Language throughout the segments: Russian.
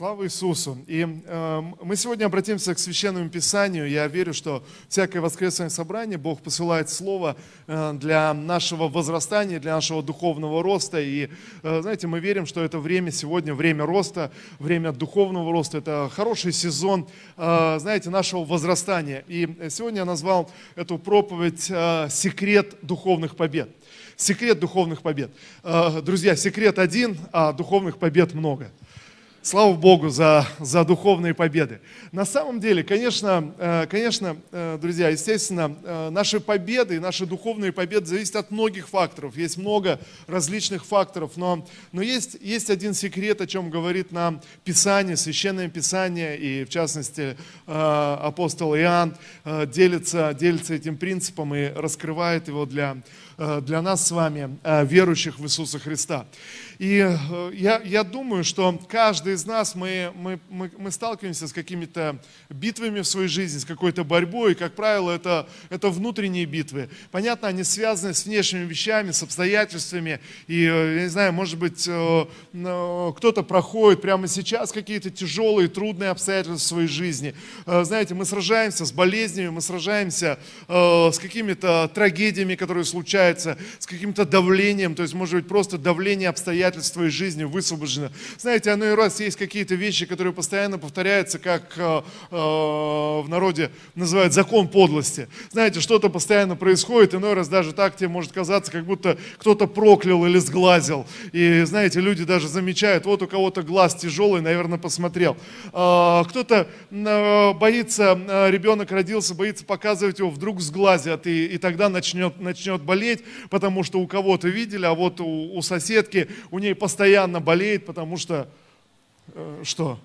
Слава Иисусу! И э, мы сегодня обратимся к Священному Писанию. Я верю, что всякое воскресное собрание Бог посылает Слово э, для нашего возрастания, для нашего духовного роста. И, э, знаете, мы верим, что это время сегодня, время роста, время духовного роста. Это хороший сезон, э, знаете, нашего возрастания. И сегодня я назвал эту проповедь э, «Секрет духовных побед». Секрет духовных побед. Э, друзья, секрет один, а духовных побед много. Слава Богу за, за духовные победы. На самом деле, конечно, э, конечно, э, друзья, естественно, э, наши победы, наши духовные победы зависят от многих факторов. Есть много различных факторов, но, но есть, есть один секрет, о чем говорит нам Писание, Священное Писание, и в частности апостол Иоанн делится, делится этим принципом и раскрывает его для, для нас с вами, верующих в Иисуса Христа. И э, я, я думаю, что каждый из нас, мы, мы, мы, мы сталкиваемся с какими-то битвами в своей жизни, с какой-то борьбой. И, как правило, это, это внутренние битвы. Понятно, они связаны с внешними вещами, с обстоятельствами. И, э, я не знаю, может быть, э, кто-то проходит прямо сейчас какие-то тяжелые, трудные обстоятельства в своей жизни. Знаете, мы сражаемся с болезнями, мы сражаемся с какими-то трагедиями, которые случаются, с каким-то давлением. То есть, может быть, просто давление обстоятельств обстоятельств твоей жизни высвобождено. Знаете, оно и раз есть какие-то вещи, которые постоянно повторяются, как э, э, в народе называют закон подлости. Знаете, что-то постоянно происходит, иной раз даже так тебе может казаться, как будто кто-то проклял или сглазил. И знаете, люди даже замечают, вот у кого-то глаз тяжелый, наверное, посмотрел. Э, кто-то э, боится, э, ребенок родился, боится показывать его, вдруг сглазят, и, и тогда начнет, начнет болеть, потому что у кого-то видели, а вот у, у соседки, у ней постоянно болеет, потому что э, что?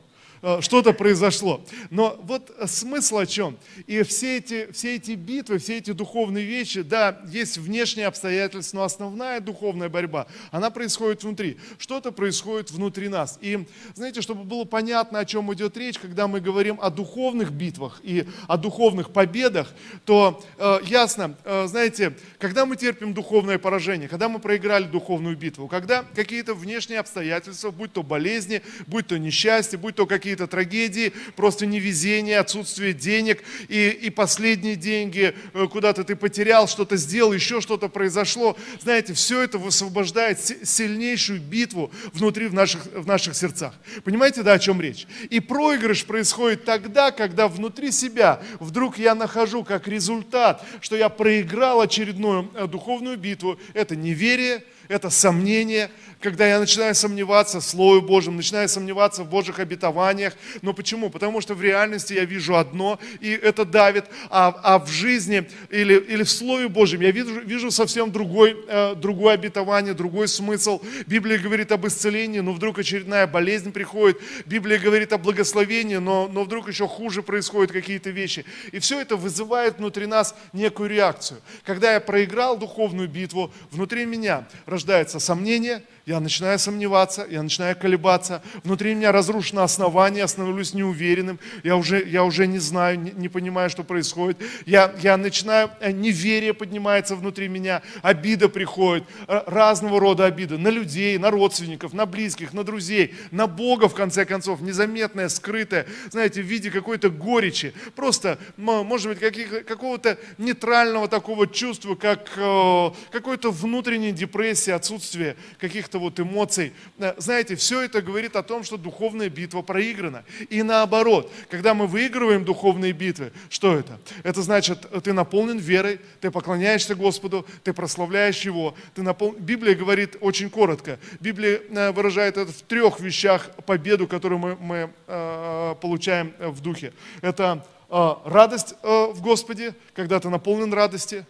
Э, что-то произошло. Но вот смысл о чем? И все эти, все эти битвы, все эти духовные вещи, да, есть внешние обстоятельства, но основная духовная борьба, она происходит внутри. Что-то происходит внутри нас. И знаете, чтобы было понятно, о чем идет речь, когда мы говорим о духовных битвах и о духовных победах, то э, ясно, э, знаете, когда мы терпим духовное поражение, когда мы проиграли духовную битву, когда какие-то внешние обстоятельства, будь то болезни, будь то несчастье, будь то какие-то какие-то трагедии, просто невезение, отсутствие денег и, и последние деньги, э, куда-то ты потерял, что-то сделал, еще что-то произошло. Знаете, все это высвобождает сильнейшую битву внутри в наших, в наших сердцах. Понимаете, да, о чем речь? И проигрыш происходит тогда, когда внутри себя вдруг я нахожу как результат, что я проиграл очередную э, духовную битву. Это неверие, это сомнение, когда я начинаю сомневаться в Слове Божьем, начинаю сомневаться в Божьих обетованиях. Но почему? Потому что в реальности я вижу одно, и это давит, а, а в жизни или, или в Слове Божьем я вижу, вижу совсем другой, э, другое обетование, другой смысл. Библия говорит об исцелении, но вдруг очередная болезнь приходит. Библия говорит о благословении, но, но вдруг еще хуже происходят какие-то вещи. И все это вызывает внутри нас некую реакцию. Когда я проиграл духовную битву, внутри меня рождается сомнение, я начинаю сомневаться, я начинаю колебаться, внутри меня разрушено основание, я становлюсь неуверенным, я уже, я уже не знаю, не, не понимаю, что происходит. Я, я начинаю, э, неверие поднимается внутри меня, обида приходит, разного рода обида на людей, на родственников, на близких, на друзей, на Бога, в конце концов, незаметная, скрытая, знаете, в виде какой-то горечи, просто, может быть, какого-то нейтрального такого чувства, как э, какой-то внутренней депрессии, отсутствие каких-то каких-то вот эмоций. Э, знаете, все это говорит о том, что духовная битва проиграна. И наоборот, когда мы выигрываем духовные битвы, что это? Это значит, ты наполнен верой, ты поклоняешься Господу, ты прославляешь Его. Ты напол... Библия говорит очень коротко. Библия э, выражает это в трех вещах победу, которую мы, мы э, получаем в духе. Это э, радость э, в Господе, когда ты наполнен радости,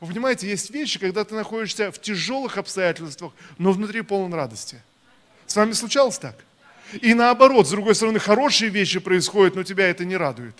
вы понимаете, есть вещи, когда ты находишься в тяжелых обстоятельствах, но внутри полон радости. С вами случалось так? И наоборот, с другой стороны, хорошие вещи происходят, но тебя это не радует.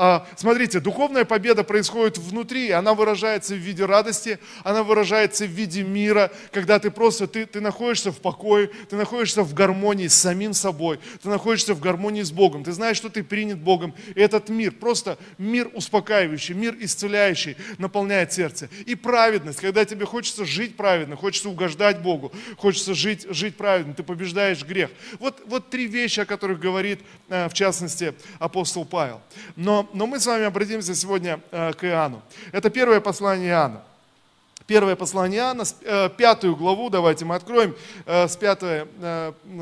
А, смотрите, духовная победа происходит внутри, она выражается в виде радости, она выражается в виде мира, когда ты просто, ты, ты находишься в покое, ты находишься в гармонии с самим собой, ты находишься в гармонии с Богом, ты знаешь, что ты принят Богом. И этот мир, просто мир успокаивающий, мир исцеляющий наполняет сердце. И праведность, когда тебе хочется жить праведно, хочется угождать Богу, хочется жить, жить праведно, ты побеждаешь грех. Вот, вот три вещи, о которых говорит, э, в частности, апостол Павел. Но, но мы с вами обратимся сегодня э, к Иоанну. Это первое послание Иоанна. Первое послание Иоанна, э, пятую главу, давайте мы откроем, э, с пятой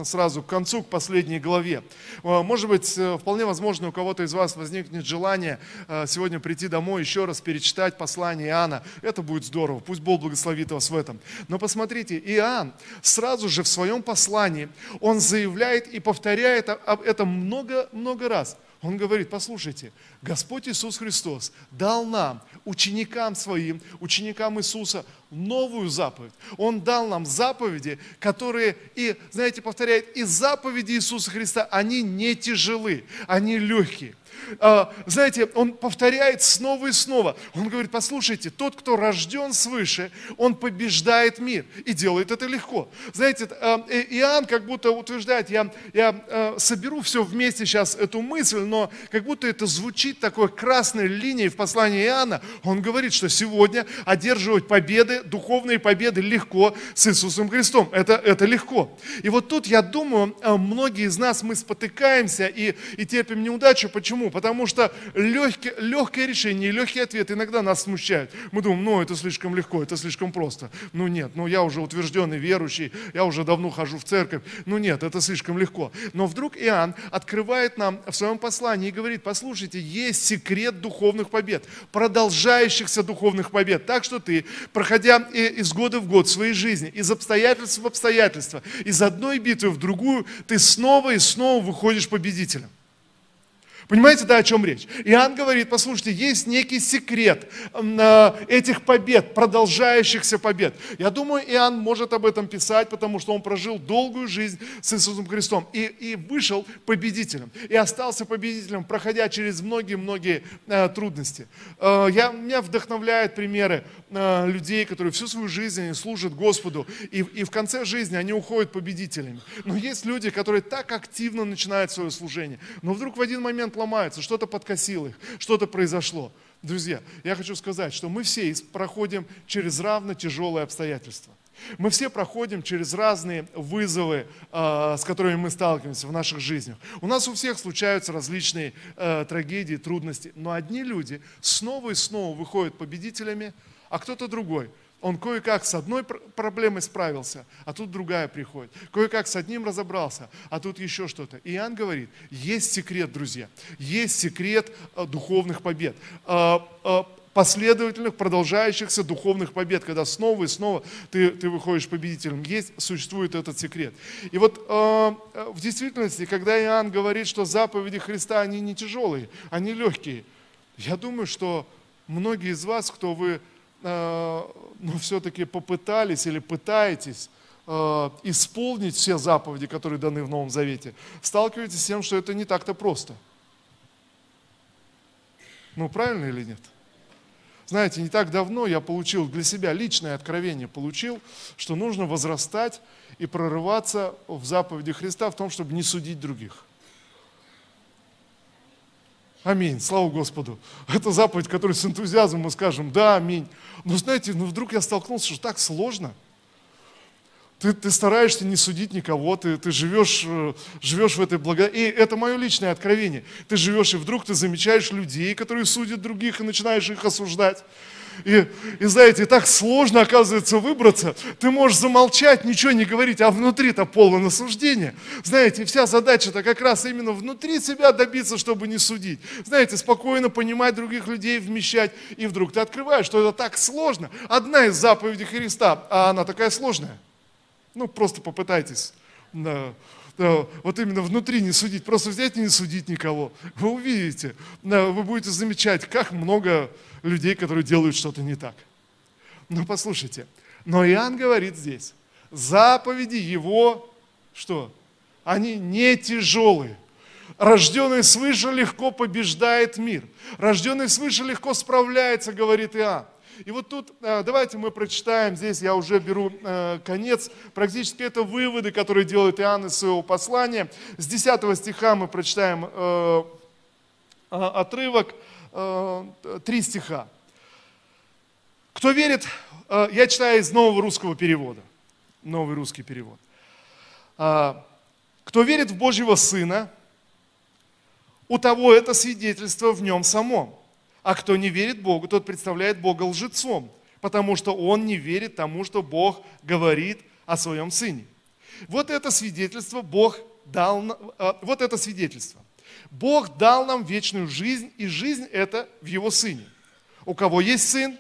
сразу к концу, к последней главе. Может быть, вполне возможно, у кого-то из вас возникнет желание сегодня прийти домой, еще раз перечитать послание Иоанна. Это будет здорово, пусть Бог благословит вас в этом. Но посмотрите, Иоанн сразу же в своем послании, он заявляет и повторяет это много-много раз – он говорит, послушайте, Господь Иисус Христос дал нам, ученикам своим, ученикам Иисуса, новую заповедь. Он дал нам заповеди, которые, и, знаете, повторяет, и заповеди Иисуса Христа, они не тяжелы, они легкие. А, знаете, он повторяет снова и снова. Он говорит, послушайте, тот, кто рожден свыше, он побеждает мир и делает это легко. Знаете, а, э, Иоанн как будто утверждает, я, я а, соберу все вместе сейчас эту мысль, но как будто это звучит такой красной линией в послании Иоанна. Он говорит, что сегодня одерживать победы, духовные победы легко с Иисусом Христом. Это, это легко. И вот тут, я думаю, многие из нас, мы спотыкаемся и, и терпим неудачу. Почему? Потому что легкие, легкое решение и легкий ответ иногда нас смущают. Мы думаем, ну это слишком легко, это слишком просто. Ну нет, ну я уже утвержденный верующий, я уже давно хожу в церковь. Ну нет, это слишком легко. Но вдруг Иоанн открывает нам в своем послании и говорит, послушайте, есть секрет духовных побед, продолжающихся духовных побед. Так что ты, проходя из года в год своей жизни, из обстоятельств в обстоятельства, из одной битвы в другую, ты снова и снова выходишь победителем. Понимаете, да, о чем речь? Иоанн говорит, послушайте, есть некий секрет э, этих побед, продолжающихся побед. Я думаю, Иоанн может об этом писать, потому что он прожил долгую жизнь с Иисусом Христом и, и вышел победителем, и остался победителем, проходя через многие-многие э, трудности. Э, я, меня вдохновляют примеры людей, которые всю свою жизнь служат Господу, и, и в конце жизни они уходят победителями. Но есть люди, которые так активно начинают свое служение, но вдруг в один момент ломаются, что-то подкосило их, что-то произошло. Друзья, я хочу сказать, что мы все проходим через равно тяжелые обстоятельства. Мы все проходим через разные вызовы, э, с которыми мы сталкиваемся в наших жизнях. У нас у всех случаются различные э, трагедии, трудности, но одни люди снова и снова выходят победителями, а кто-то другой – он кое-как с одной проблемой справился, а тут другая приходит. Кое-как с одним разобрался, а тут еще что-то. Иоанн говорит, есть секрет, друзья, есть секрет э, духовных побед э, э, последовательных, продолжающихся духовных побед, когда снова и снова ты, ты выходишь победителем. Есть, существует этот секрет. И вот э, в действительности, когда Иоанн говорит, что заповеди Христа, они не тяжелые, они легкие, я думаю, что многие из вас, кто вы Э, но все-таки попытались или пытаетесь э, исполнить все заповеди, которые даны в Новом Завете, сталкиваетесь с тем, что это не так-то просто. Ну, правильно или нет? Знаете, не так давно я получил для себя личное откровение, получил, что нужно возрастать и прорываться в заповеди Христа в том, чтобы не судить других. Аминь. Слава Господу. Это заповедь, которую с энтузиазмом мы скажем, да, аминь. Но знаете, ну вдруг я столкнулся, что так сложно. Ты, ты стараешься не судить никого, ты, ты живешь, э, живешь в этой благодати. И это мое личное откровение. Ты живешь, и вдруг ты замечаешь людей, которые судят других, и начинаешь их осуждать. И, и знаете, так сложно, оказывается, выбраться. Ты можешь замолчать, ничего не говорить, а внутри-то полное насуждение. Знаете, вся задача-то как раз именно внутри себя добиться, чтобы не судить. Знаете, спокойно понимать других людей, вмещать. И вдруг ты открываешь, что это так сложно. Одна из заповедей Христа, а она такая сложная. Ну, просто попытайтесь. Вот именно внутри не судить, просто взять и не судить никого. Вы увидите, вы будете замечать, как много людей, которые делают что-то не так. Но послушайте, но Иоанн говорит здесь, заповеди его, что? Они не тяжелые. Рожденный свыше легко побеждает мир. Рожденный свыше легко справляется, говорит Иоанн. И вот тут э, давайте мы прочитаем, здесь я уже беру э, конец, практически это выводы, которые делает Иоанн из своего послания. С 10 стиха мы прочитаем э, отрывок, три стиха. Кто верит, я читаю из нового русского перевода, новый русский перевод. Кто верит в Божьего Сына, у того это свидетельство в нем самом. А кто не верит Богу, тот представляет Бога лжецом, потому что он не верит тому, что Бог говорит о своем Сыне. Вот это свидетельство Бог дал, вот это свидетельство. Бог дал нам вечную жизнь, и жизнь это в Его Сыне. У кого есть Сын,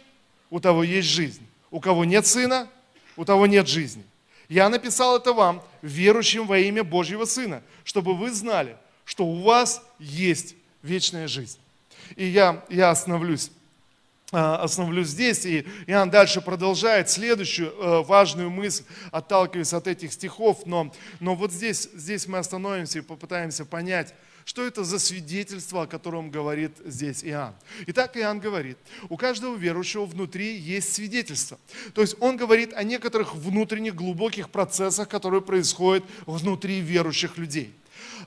у того есть жизнь. У кого нет Сына, у того нет жизни. Я написал это вам, верующим во имя Божьего Сына, чтобы вы знали, что у вас есть вечная жизнь. И я, я остановлюсь а, остановлюсь здесь. И Иоанн дальше продолжает следующую э, важную мысль, отталкиваясь от этих стихов. Но, но вот здесь, здесь мы остановимся и попытаемся понять, что это за свидетельство, о котором говорит здесь Иоанн. Итак, Иоанн говорит, у каждого верующего внутри есть свидетельство. То есть он говорит о некоторых внутренних глубоких процессах, которые происходят внутри верующих людей.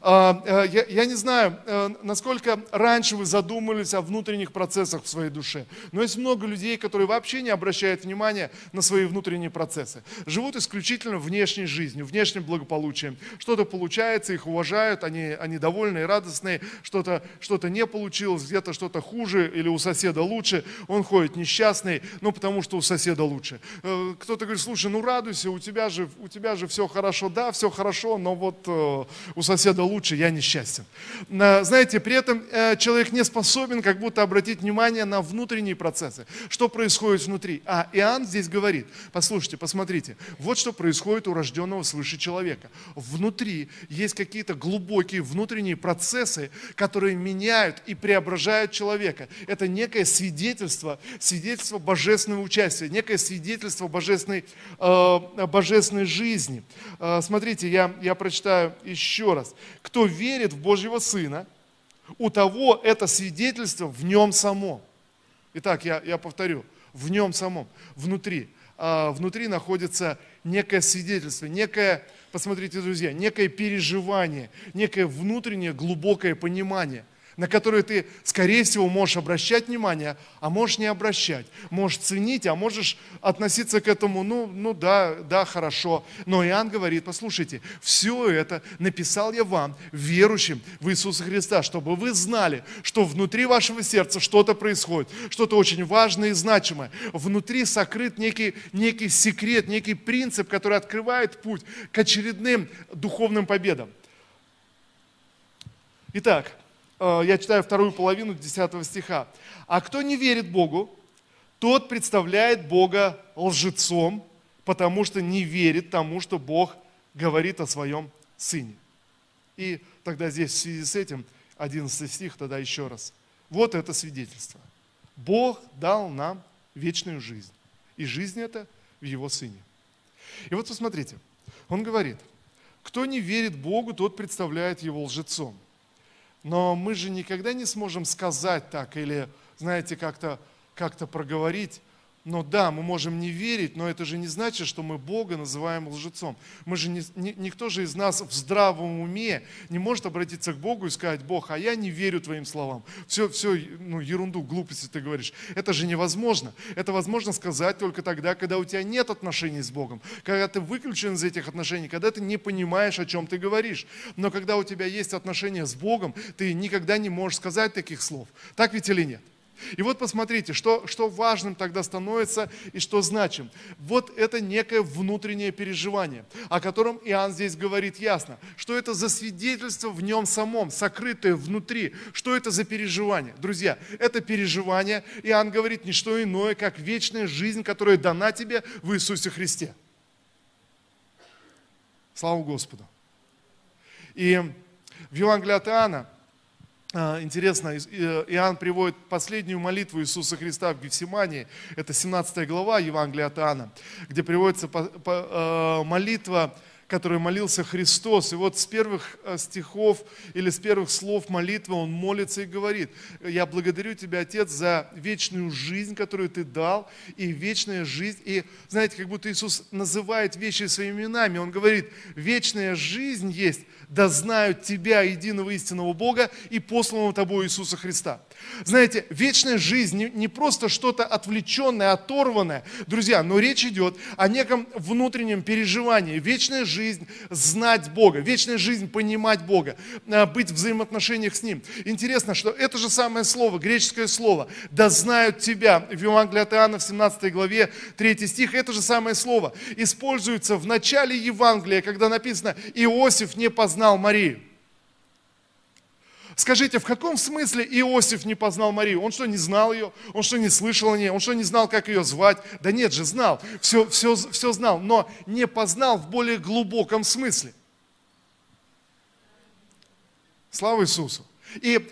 А, э, я, не знаю, э, насколько раньше вы задумывались о внутренних процессах в своей душе, но есть много людей, которые вообще не обращают внимания на свои внутренние процессы. Живут исключительно внешней жизнью, внешним благополучием. Что-то получается, их уважают, они, они довольны и радостные, что-то что не получилось, где-то что-то хуже или у соседа лучше, он ходит несчастный, ну потому что у соседа лучше. Э, кто-то говорит, слушай, ну радуйся, у тебя же, у тебя же все хорошо. Да, все хорошо, но вот у соседа лучше, я несчастен. Знаете, при этом э, человек не способен как будто обратить внимание на внутренние процессы, что происходит внутри. А Иоанн здесь говорит, послушайте, посмотрите, вот что происходит у рожденного свыше человека. Внутри есть какие-то глубокие внутренние процессы, которые меняют и преображают человека. Это некое свидетельство, свидетельство божественного участия, некое свидетельство божественной, э, божественной жизни. Э, смотрите, я, я прочитаю еще раз кто верит в Божьего Сына, у того это свидетельство в нем самом. Итак, я, я повторю, в нем самом, внутри. А, внутри находится некое свидетельство, некое, посмотрите, друзья, некое переживание, некое внутреннее глубокое понимание – на которые ты, скорее всего, можешь обращать внимание, а можешь не обращать. Можешь ценить, а можешь относиться к этому, ну, ну да, да, хорошо. Но Иоанн говорит, послушайте, все это написал я вам, верующим в Иисуса Христа, чтобы вы знали, что внутри вашего сердца что-то происходит, что-то очень важное и значимое. Внутри сокрыт некий, некий секрет, некий принцип, который открывает путь к очередным духовным победам. Итак, я читаю вторую половину 10 стиха. А кто не верит Богу, тот представляет Бога лжецом, потому что не верит тому, что Бог говорит о своем Сыне. И тогда здесь в связи с этим 11 стих, тогда еще раз. Вот это свидетельство. Бог дал нам вечную жизнь. И жизнь это в Его Сыне. И вот посмотрите, он говорит, кто не верит Богу, тот представляет Его лжецом. Но мы же никогда не сможем сказать так или, знаете, как-то как проговорить, но да, мы можем не верить, но это же не значит, что мы Бога называем лжецом. Мы же не, никто же из нас в здравом уме не может обратиться к Богу и сказать, Бог, а я не верю твоим словам. Все, все ну, ерунду, глупости ты говоришь. Это же невозможно. Это возможно сказать только тогда, когда у тебя нет отношений с Богом, когда ты выключен из этих отношений, когда ты не понимаешь, о чем ты говоришь. Но когда у тебя есть отношения с Богом, ты никогда не можешь сказать таких слов. Так ведь или нет? И вот посмотрите, что, что важным тогда становится и что значим. Вот это некое внутреннее переживание, о котором Иоанн здесь говорит ясно. Что это за свидетельство в нем самом, сокрытое внутри. Что это за переживание? Друзья, это переживание, Иоанн говорит, не что иное, как вечная жизнь, которая дана тебе в Иисусе Христе. Слава Господу. И в Евангелии от Иоанна интересно, э, Иоанн приводит последнюю молитву Иисуса Христа в Гефсимании. Это 17 глава Евангелия от Иоанна, где приводится э, молитва, которой молился Христос. И вот с первых э, стихов или с первых слов молитвы он молится и говорит, я благодарю Тебя, Отец, за вечную жизнь, которую Ты дал, и вечная жизнь. И знаете, как будто Иисус называет вещи своими именами. Он говорит, вечная жизнь есть, да знают Тебя, единого истинного Бога, и посланного Тобой Иисуса Христа. Знаете, вечная жизнь не, просто что-то отвлеченное, оторванное, друзья, но речь идет о неком внутреннем переживании. Вечная жизнь знать Бога, вечная жизнь понимать Бога, а, быть в взаимоотношениях с Ним. Интересно, что это же самое слово, греческое слово, да знают тебя, в Евангелии от Иоанна в 17 главе 3 стих, это же самое слово используется в начале Евангелия, когда написано «Иосиф не познал Марию». Скажите, в каком смысле Иосиф не познал Марию? Он что, не знал ее? Он что, не слышал о ней? Он что, не знал, как ее звать? Да нет же, знал. Все, все, все знал, но не познал в более глубоком смысле. Слава Иисусу. И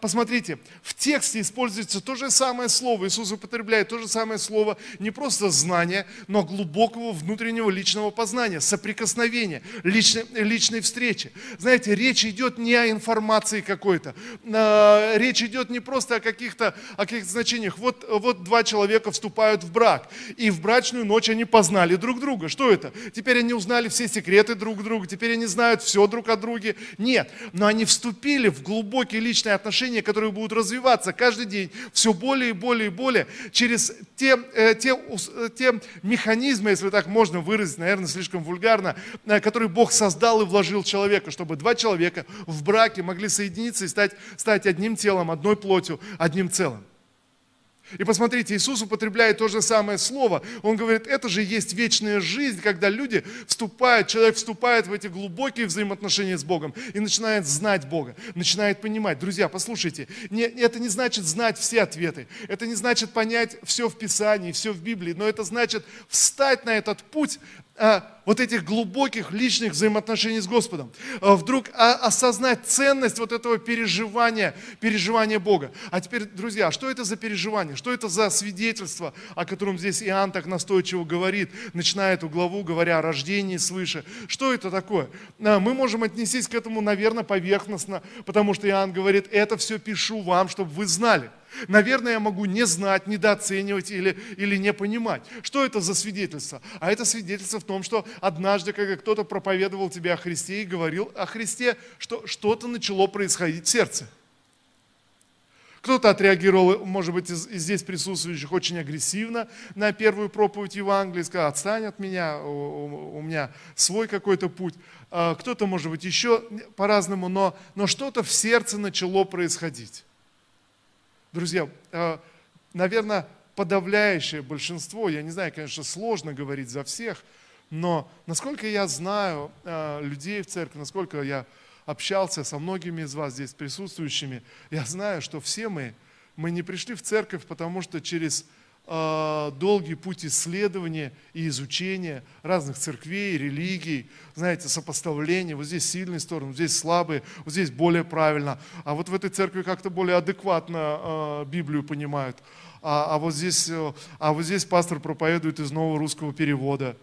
посмотрите, в тексте используется то же самое слово, Иисус употребляет то же самое слово, не просто знание, но глубокого внутреннего личного познания, соприкосновения, личной, личной встречи. Знаете, речь идет не о информации какой-то, а, речь идет не просто о каких-то каких значениях. Вот, вот два человека вступают в брак, и в брачную ночь они познали друг друга. Что это? Теперь они узнали все секреты друг друга, теперь они знают все друг о друге. Нет, но они вступили в глубокий личный отношения, которые будут развиваться каждый день все более и более и более через те, э, те, э, те механизмы, если так можно выразить, наверное, слишком вульгарно, э, которые Бог создал и вложил человека, чтобы два человека в браке могли соединиться и стать, стать одним телом, одной плотью, одним целым. И посмотрите, Иисус употребляет то же самое слово. Он говорит, это же есть вечная жизнь, когда люди вступают, человек вступает в эти глубокие взаимоотношения с Богом и начинает знать Бога, начинает понимать. Друзья, послушайте, не, это не значит знать все ответы, это не значит понять все в Писании, все в Библии, но это значит встать на этот путь вот этих глубоких личных взаимоотношений с Господом. А, вдруг а, осознать ценность вот этого переживания, переживания Бога. А теперь, друзья, что это за переживание? Что это за свидетельство, о котором здесь Иоанн так настойчиво говорит, начиная эту главу, говоря о рождении свыше? Что это такое? Мы можем отнестись к этому, наверное, поверхностно, потому что Иоанн говорит, это все пишу вам, чтобы вы знали. Наверное, я могу не знать, недооценивать или, или не понимать. Что это за свидетельство? А это свидетельство в том, что однажды, когда кто-то проповедовал тебе о Христе и говорил о Христе, что что-то начало происходить в сердце. Кто-то отреагировал, может быть, из, из здесь присутствующих очень агрессивно на первую проповедь Евангелия, сказал, отстань от меня, у, у, меня свой какой-то путь. А кто-то, может быть, еще по-разному, но, но что-то в сердце начало происходить. Друзья, э, наверное, подавляющее большинство, я не знаю, конечно, сложно говорить за всех, но насколько я знаю э, людей в церкви, насколько я общался со многими из вас здесь присутствующими, я знаю, что все мы, мы не пришли в церковь, потому что через долгий путь исследования и изучения разных церквей, религий, знаете, сопоставления, вот здесь сильные стороны, вот здесь слабые, вот здесь более правильно, а вот в этой церкви как-то более адекватно э, Библию понимают, а, а, вот здесь, э, а вот здесь пастор проповедует из нового русского перевода.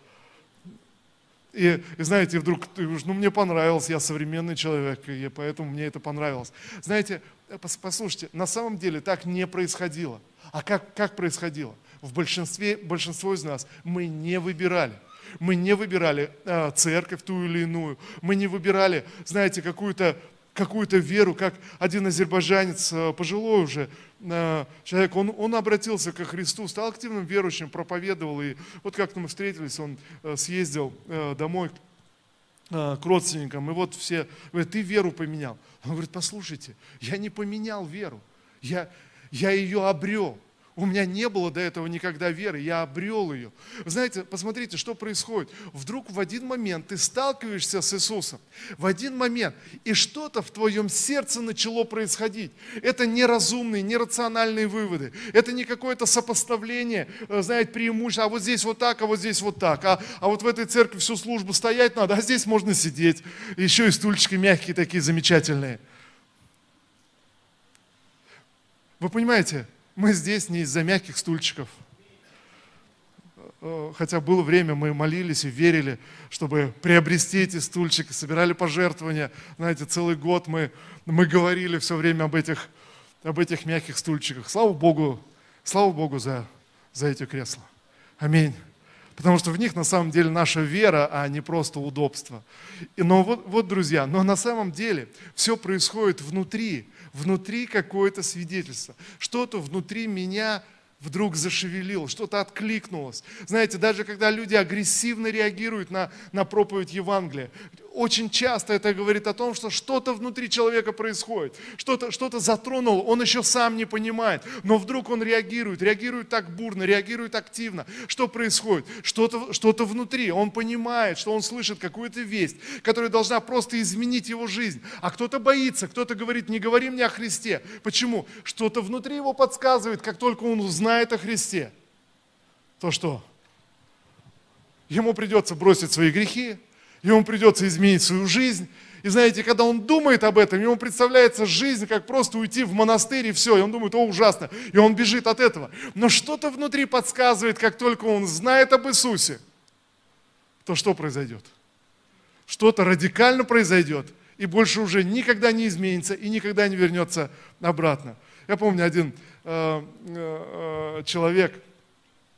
И, и знаете, вдруг, ну мне понравилось, я современный человек, и поэтому мне это понравилось. Знаете, послушайте, на самом деле так не происходило. А как, как происходило? В большинстве, большинство из нас мы не выбирали. Мы не выбирали э, церковь ту или иную. Мы не выбирали, знаете, какую-то какую-то веру, как один азербайджанец, э, пожилой уже э, человек, он, он обратился ко Христу, стал активным верующим, проповедовал. И вот как-то мы встретились, он э, съездил э, домой э, к родственникам, и вот все говорят, ты веру поменял. Он говорит, послушайте, я не поменял веру, я, я ее обрел. У меня не было до этого никогда веры, я обрел ее. знаете, посмотрите, что происходит. Вдруг в один момент ты сталкиваешься с Иисусом, в один момент, и что-то в твоем сердце начало происходить. Это неразумные, нерациональные выводы. Это не какое-то сопоставление, э, знаете, преимущество, а вот здесь вот так, а вот здесь вот так. А, а вот в этой церкви всю службу стоять надо, а здесь можно сидеть. Еще и стульчики мягкие такие замечательные. Вы понимаете, мы здесь не из-за мягких стульчиков. э, хотя было время, мы молились и верили, чтобы приобрести эти стульчики, собирали пожертвования. Знаете, целый год мы, мы говорили все время об этих, об этих мягких стульчиках. Слава Богу, слава Богу за, за эти кресла. Аминь. Потому что в них на самом деле наша вера, а не просто удобство. Но вот, вот, друзья, но на самом деле все происходит внутри, внутри какое-то свидетельство. Что-то внутри меня вдруг зашевелил, что-то откликнулось. Знаете, даже когда люди агрессивно реагируют на, на проповедь Евангелия, очень часто это говорит о том, что что-то внутри человека происходит, что-то что затронуло, он еще сам не понимает, но вдруг он реагирует, реагирует так бурно, реагирует активно. Что происходит? Что-то что внутри, он понимает, что он слышит какую-то весть, которая должна просто изменить его жизнь. А кто-то боится, кто-то говорит, не говори мне о Христе. Почему? Что-то внутри его подсказывает, как только он узнает о Христе, то что? Ему придется бросить свои грехи, ему придется изменить свою жизнь. И знаете, когда он думает об этом, ему представляется жизнь, как просто уйти в монастырь и все. И он думает, о, ужасно. И он бежит от этого. Но что-то внутри подсказывает, как только он знает об Иисусе, то что произойдет? Что-то радикально произойдет, и больше уже никогда не изменится и никогда не вернется обратно. Я помню один э, э, э человек,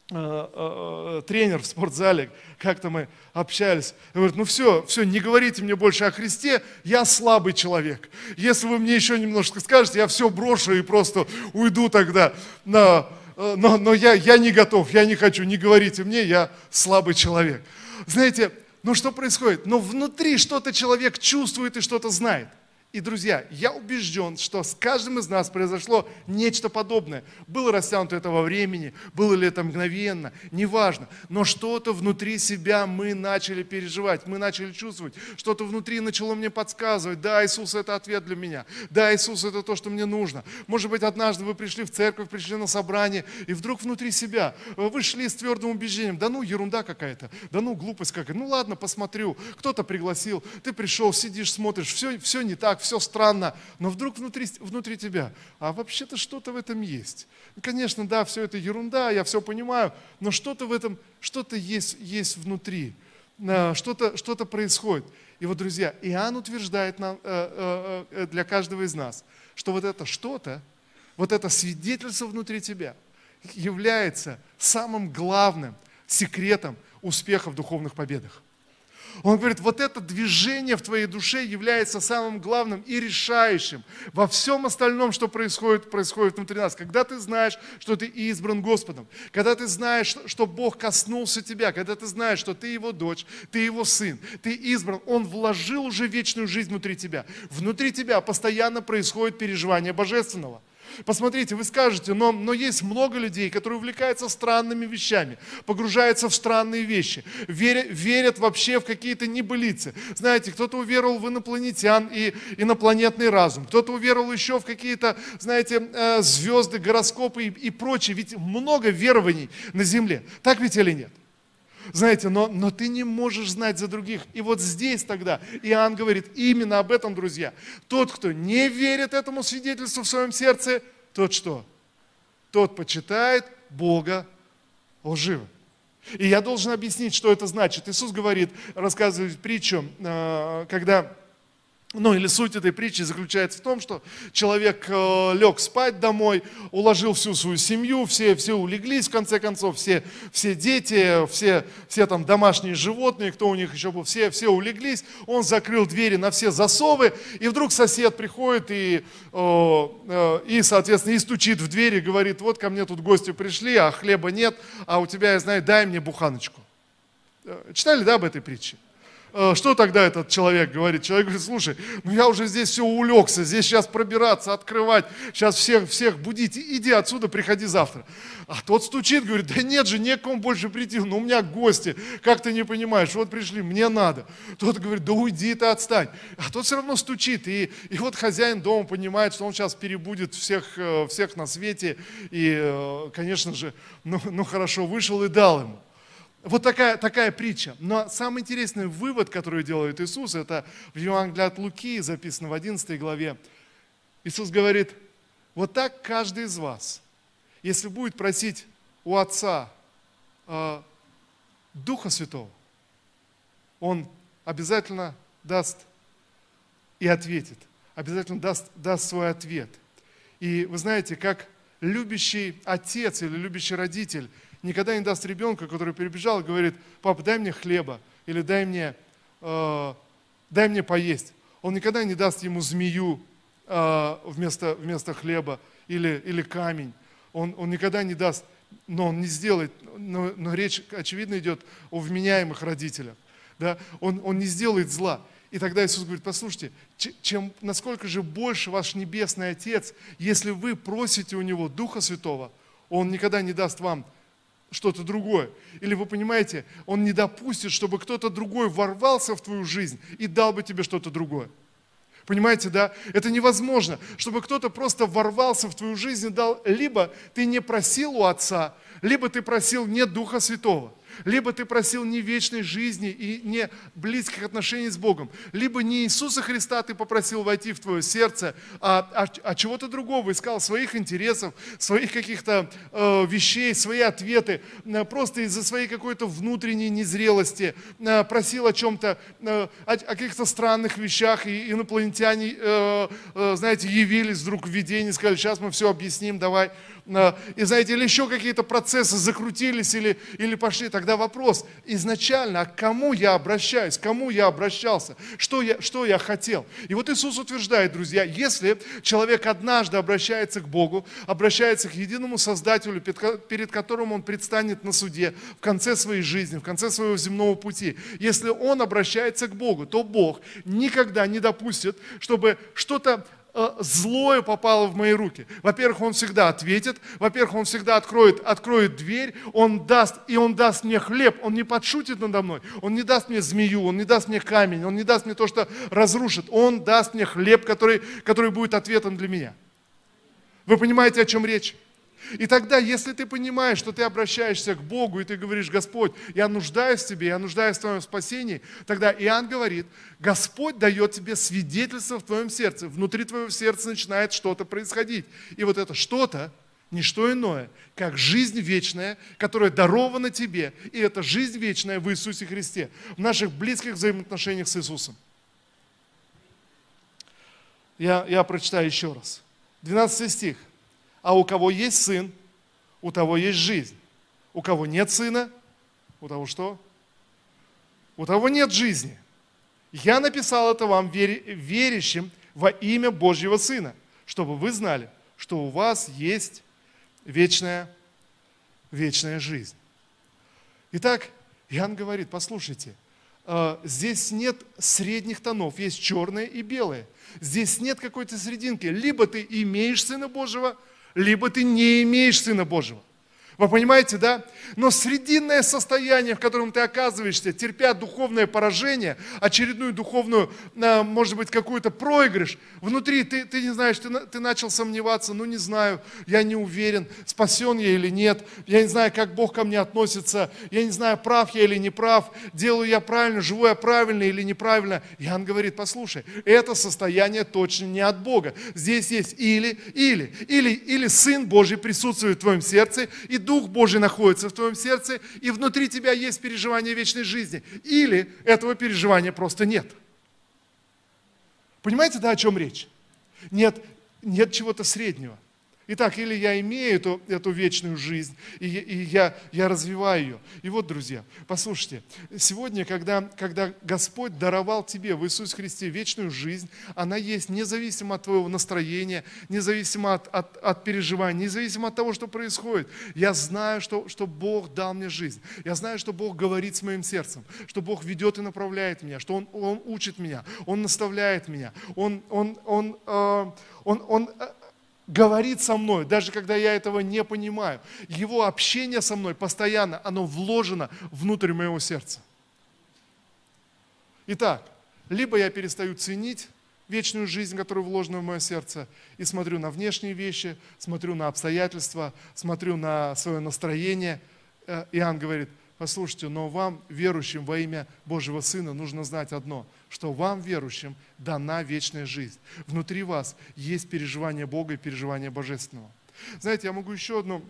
тренер в спортзале, как-то мы общались, говорит, ну все, все, не говорите мне больше о Христе, я слабый человек. Если вы мне еще немножко скажете, я все брошу и просто уйду тогда. Но, но, но я, я не готов, я не хочу, не говорите мне, я слабый человек. Знаете, ну что происходит? Но внутри что-то человек чувствует и что-то знает. И, друзья, я убежден, что с каждым из нас произошло нечто подобное. Было растянуто это во времени, было ли это мгновенно, неважно. Но что-то внутри себя мы начали переживать, мы начали чувствовать. Что-то внутри начало мне подсказывать, да, Иисус это ответ для меня, да, Иисус это то, что мне нужно. Может быть, однажды вы пришли в церковь, пришли на собрание, и вдруг внутри себя вы шли с твердым убеждением, да ну, ерунда какая-то, да ну, глупость какая-то, ну ладно, посмотрю, кто-то пригласил, ты пришел, сидишь, смотришь, все, все не так, все странно, но вдруг внутри, внутри тебя, а вообще-то что-то в этом есть. Конечно, да, все это ерунда, я все понимаю, но что-то в этом, что-то есть, есть внутри, а, что-то что происходит. И вот, друзья, Иоанн утверждает нам, э, э, э, для каждого из нас, что вот это что-то, вот это свидетельство внутри тебя является самым главным секретом успеха в духовных победах. Он говорит, вот это движение в твоей душе является самым главным и решающим во всем остальном, что происходит, происходит внутри нас. Когда ты знаешь, что ты избран Господом, когда ты знаешь, что Бог коснулся тебя, когда ты знаешь, что ты его дочь, ты его сын, ты избран, Он вложил уже вечную жизнь внутри тебя. Внутри тебя постоянно происходит переживание божественного – Посмотрите, вы скажете, но, но есть много людей, которые увлекаются странными вещами, погружаются в странные вещи, верят, верят вообще в какие-то небылицы. Знаете, кто-то уверовал в инопланетян и инопланетный разум, кто-то уверовал еще в какие-то, знаете, э, звезды, гороскопы и, и прочее. Ведь много верований на Земле. Так ведь или нет? Знаете, но, но ты не можешь знать за других. И вот здесь тогда Иоанн говорит именно об этом, друзья. Тот, кто не верит этому свидетельству в своем сердце, тот что? Тот почитает Бога лживым. И я должен объяснить, что это значит. Иисус говорит, рассказывает притчу, э, когда ну или суть этой притчи заключается в том, что человек э, лег спать домой, уложил всю свою семью, все, все улеглись в конце концов, все, все дети, все, все там домашние животные, кто у них еще был, все, все улеглись, он закрыл двери на все засовы, и вдруг сосед приходит и, э, э, и соответственно, и стучит в дверь и говорит, вот ко мне тут гости пришли, а хлеба нет, а у тебя, я знаю, дай мне буханочку. Э, читали, да, об этой притче? Э, что тогда этот человек говорит? Человек говорит, слушай, ну я уже здесь все улегся, здесь сейчас пробираться, открывать, сейчас всех, всех будить, иди отсюда, приходи завтра. А тот стучит, говорит, да нет же, некому больше прийти, ну у меня гости, как ты не понимаешь, вот пришли, мне надо. Тот говорит, да уйди ты, отстань. А тот все равно стучит, и, и вот хозяин дома понимает, что он сейчас перебудет всех, э, всех на свете, и, э, конечно же, ну, ну хорошо, вышел и дал ему. Вот такая, такая притча. Но самый интересный вывод, который делает Иисус, это в Евангелии от Луки, записано в 11 главе. Иисус говорит, вот так каждый из вас, если будет просить у Отца э, Духа Святого, Он обязательно даст и ответит, обязательно даст, даст свой ответ. И вы знаете, как любящий отец или любящий родитель никогда не даст ребенка, который перебежал и говорит, папа, дай мне хлеба или дай мне, э, дай мне поесть. Он никогда не даст ему змею э, вместо, вместо хлеба или, или камень. Он, он никогда не даст, но он не сделает, но, но речь, очевидно, идет о вменяемых родителях. Да? Он, он не сделает зла. И тогда Иисус говорит, послушайте, чем, насколько же больше ваш Небесный Отец, если вы просите у Него Духа Святого, Он никогда не даст вам что-то другое. Или вы понимаете, Он не допустит, чтобы кто-то другой ворвался в твою жизнь и дал бы тебе что-то другое. Понимаете, да? Это невозможно, чтобы кто-то просто ворвался в твою жизнь и дал, либо ты не просил у Отца, либо ты просил не Духа Святого – либо ты просил не вечной жизни и не близких отношений с Богом. Либо не Иисуса Христа ты попросил войти в твое сердце, а, а, а чего-то другого. Искал своих интересов, своих каких-то э, вещей, свои ответы. Э, просто из-за своей какой-то внутренней незрелости. Э, просил о чем-то, э, о, о каких-то странных вещах. И инопланетяне, э, э, знаете, явились вдруг в видении, сказали, сейчас мы все объясним, давай и знаете, или еще какие-то процессы закрутились или, или пошли, тогда вопрос изначально, а к кому я обращаюсь, к кому я обращался, что я, что я хотел. И вот Иисус утверждает, друзья, если человек однажды обращается к Богу, обращается к единому Создателю, перед которым он предстанет на суде в конце своей жизни, в конце своего земного пути, если он обращается к Богу, то Бог никогда не допустит, чтобы что-то злое попало в мои руки. Во-первых, Он всегда ответит, во-первых, Он всегда откроет, откроет дверь, Он даст, и Он даст мне хлеб, Он не подшутит надо мной, Он не даст мне змею, Он не даст мне камень, Он не даст мне то, что разрушит, Он даст мне хлеб, который, который будет ответом для меня. Вы понимаете, о чем речь? И тогда, если ты понимаешь, что ты обращаешься к Богу, и ты говоришь, Господь, я нуждаюсь в Тебе, я нуждаюсь в Твоем спасении, тогда Иоанн говорит, Господь дает тебе свидетельство в твоем сердце. Внутри твоего сердца начинает что-то происходить. И вот это что-то, не что иное, как жизнь вечная, которая дарована тебе. И это жизнь вечная в Иисусе Христе, в наших близких взаимоотношениях с Иисусом. Я, я прочитаю еще раз. 12 стих а у кого есть сын, у того есть жизнь. У кого нет сына, у того что? У того нет жизни. Я написал это вам, верящим во имя Божьего Сына, чтобы вы знали, что у вас есть вечная, вечная жизнь. Итак, Иоанн говорит, послушайте, э, здесь нет средних тонов, есть черное и белое. Здесь нет какой-то серединки. Либо ты имеешь Сына Божьего, либо ты не имеешь Сына Божьего. Вы понимаете, да? Но срединное состояние, в котором ты оказываешься, терпя духовное поражение, очередную духовную, а, может быть, какую-то проигрыш, внутри ты, ты не знаешь, ты, ты начал сомневаться, ну не знаю, я не уверен, спасен я или нет, я не знаю, как Бог ко мне относится, я не знаю, прав я или не прав, делаю я правильно, живу я правильно или неправильно. Иоанн говорит, послушай, это состояние точно не от Бога. Здесь есть или, или, или, или Сын Божий присутствует в твоем сердце, и Дух Божий находится в твоем сердце, и внутри тебя есть переживание вечной жизни. Или этого переживания просто нет. Понимаете, да, о чем речь? Нет, нет чего-то среднего. Итак, или я имею эту, эту вечную жизнь, и, и я, я развиваю ее. И вот, друзья, послушайте, сегодня, когда, когда Господь даровал тебе в Иисусе Христе вечную жизнь, она есть независимо от твоего настроения, независимо от, от, от переживаний, независимо от того, что происходит. Я знаю, что, что Бог дал мне жизнь. Я знаю, что Бог говорит с моим сердцем, что Бог ведет и направляет меня, что Он, он учит меня, Он наставляет меня, Он, он, он, э, он, он э, говорит со мной, даже когда я этого не понимаю. Его общение со мной постоянно, оно вложено внутрь моего сердца. Итак, либо я перестаю ценить вечную жизнь, которая вложена в мое сердце, и смотрю на внешние вещи, смотрю на обстоятельства, смотрю на свое настроение. Э, Иоанн говорит – Послушайте, но вам, верующим во имя Божьего Сына, нужно знать одно, что вам, верующим, дана вечная жизнь. Внутри вас есть переживание Бога и переживание Божественного. Знаете, я могу еще одну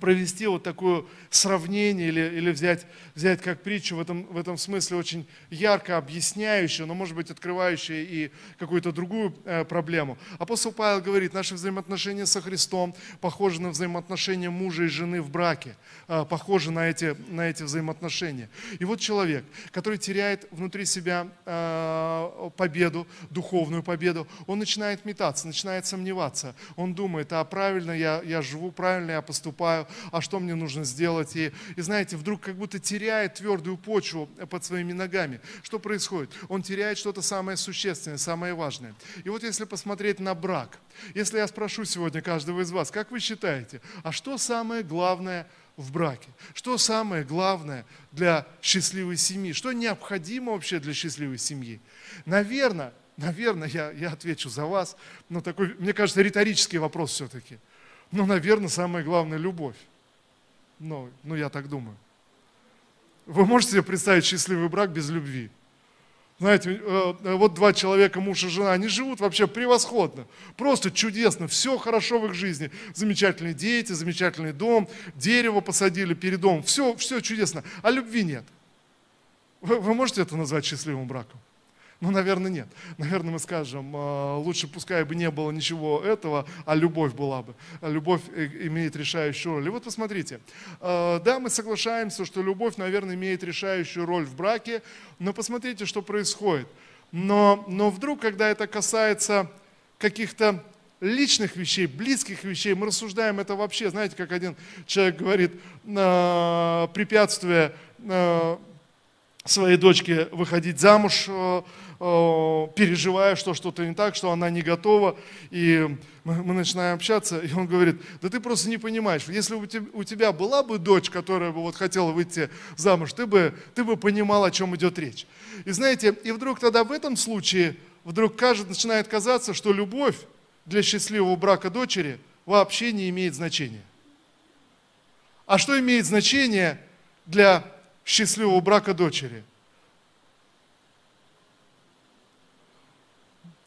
провести вот такое сравнение или, или взять, взять как притчу в этом, в этом смысле очень ярко объясняющую, но может быть открывающую и какую-то другую э, проблему. Апостол Павел говорит, наши взаимоотношения со Христом похожи на взаимоотношения мужа и жены в браке, э, похожи на эти, на эти взаимоотношения. И вот человек, который теряет внутри себя э, победу, духовную победу, он начинает метаться, начинает сомневаться. Он думает, а правильно я, я живу, правильно я поступаю, поступаю, а что мне нужно сделать. И, и знаете, вдруг как будто теряет твердую почву под своими ногами. Что происходит? Он теряет что-то самое существенное, самое важное. И вот если посмотреть на брак, если я спрошу сегодня каждого из вас, как вы считаете, а что самое главное в браке? Что самое главное для счастливой семьи? Что необходимо вообще для счастливой семьи? Наверное, наверное, я, я отвечу за вас, но такой, мне кажется, риторический вопрос все-таки – ну, наверное, самое главное – любовь. Ну, ну, я так думаю. Вы можете себе представить счастливый брак без любви? Знаете, э, э, вот два человека, муж и жена, они живут вообще превосходно, просто чудесно, все хорошо в их жизни. Замечательные дети, замечательный дом, дерево посадили перед домом, все, все чудесно, а любви нет. Вы, вы можете это назвать счастливым браком? Ну, наверное, нет. Наверное, мы скажем, а, лучше пускай бы не было ничего этого, а любовь была бы. А любовь э, имеет решающую роль. И вот посмотрите, а, да, мы соглашаемся, что любовь, наверное, имеет решающую роль в браке, но посмотрите, что происходит. Но, но вдруг, когда это касается каких-то личных вещей, близких вещей, мы рассуждаем это вообще, знаете, как один человек говорит, препятствие своей дочке выходить замуж, Э, переживая, что что-то не так, что она не готова. И мы, начинаем общаться, и он говорит, да ты просто не понимаешь, если тебя, у тебя была бы дочь, которая бы вот хотела выйти замуж, ты бы, ты бы понимал, о чем идет речь. И знаете, и вдруг тогда в этом случае, вдруг кажется, начинает казаться, что любовь для счастливого брака дочери вообще не имеет значения. А что имеет значение для счастливого брака дочери –